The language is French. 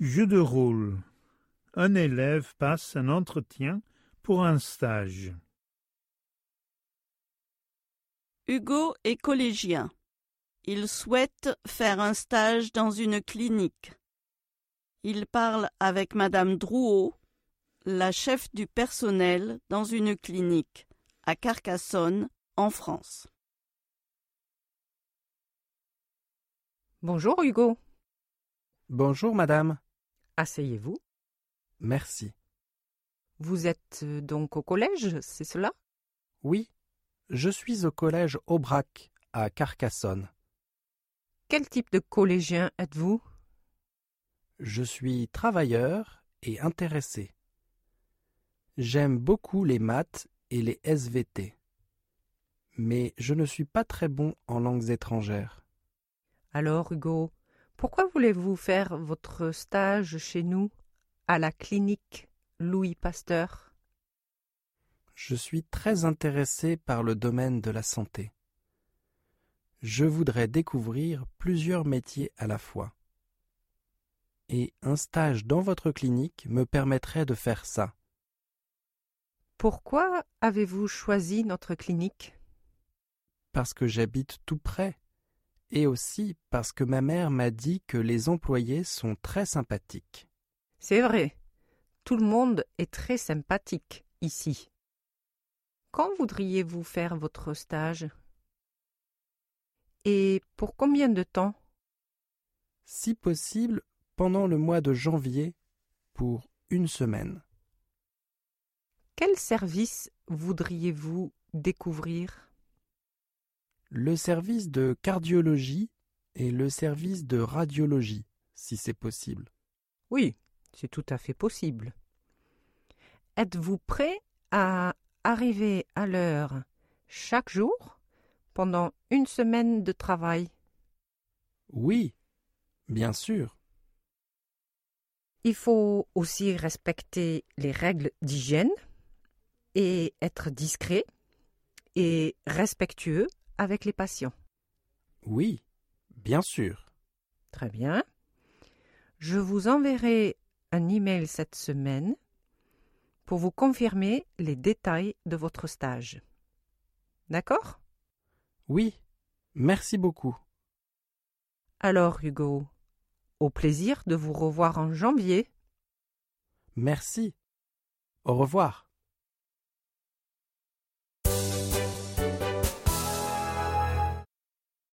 Jeu de rôle. Un élève passe un entretien pour un stage. Hugo est collégien. Il souhaite faire un stage dans une clinique. Il parle avec Madame Drouot, la chef du personnel dans une clinique à Carcassonne, en France. Bonjour Hugo. Bonjour, madame. Asseyez-vous. Merci. Vous êtes euh, donc au collège, c'est cela? Oui, je suis au collège Aubrac, à Carcassonne. Quel type de collégien êtes-vous? Je suis travailleur et intéressé. J'aime beaucoup les maths et les SVT. Mais je ne suis pas très bon en langues étrangères. Alors Hugo, pourquoi voulez-vous faire votre stage chez nous, à la clinique Louis Pasteur? Je suis très intéressé par le domaine de la santé. Je voudrais découvrir plusieurs métiers à la fois. Et un stage dans votre clinique me permettrait de faire ça. Pourquoi avez-vous choisi notre clinique? Parce que j'habite tout près. Et aussi parce que ma mère m'a dit que les employés sont très sympathiques. C'est vrai, tout le monde est très sympathique ici. Quand voudriez-vous faire votre stage? Et pour combien de temps? Si possible, pendant le mois de janvier, pour une semaine. Quel service voudriez-vous découvrir? Le service de cardiologie et le service de radiologie, si c'est possible. Oui, c'est tout à fait possible. Êtes-vous prêt à arriver à l'heure chaque jour pendant une semaine de travail? Oui, bien sûr. Il faut aussi respecter les règles d'hygiène et être discret et respectueux avec les patients. Oui, bien sûr. Très bien. Je vous enverrai un email cette semaine pour vous confirmer les détails de votre stage. D'accord? Oui, merci beaucoup. Alors, Hugo, au plaisir de vous revoir en janvier. Merci. Au revoir.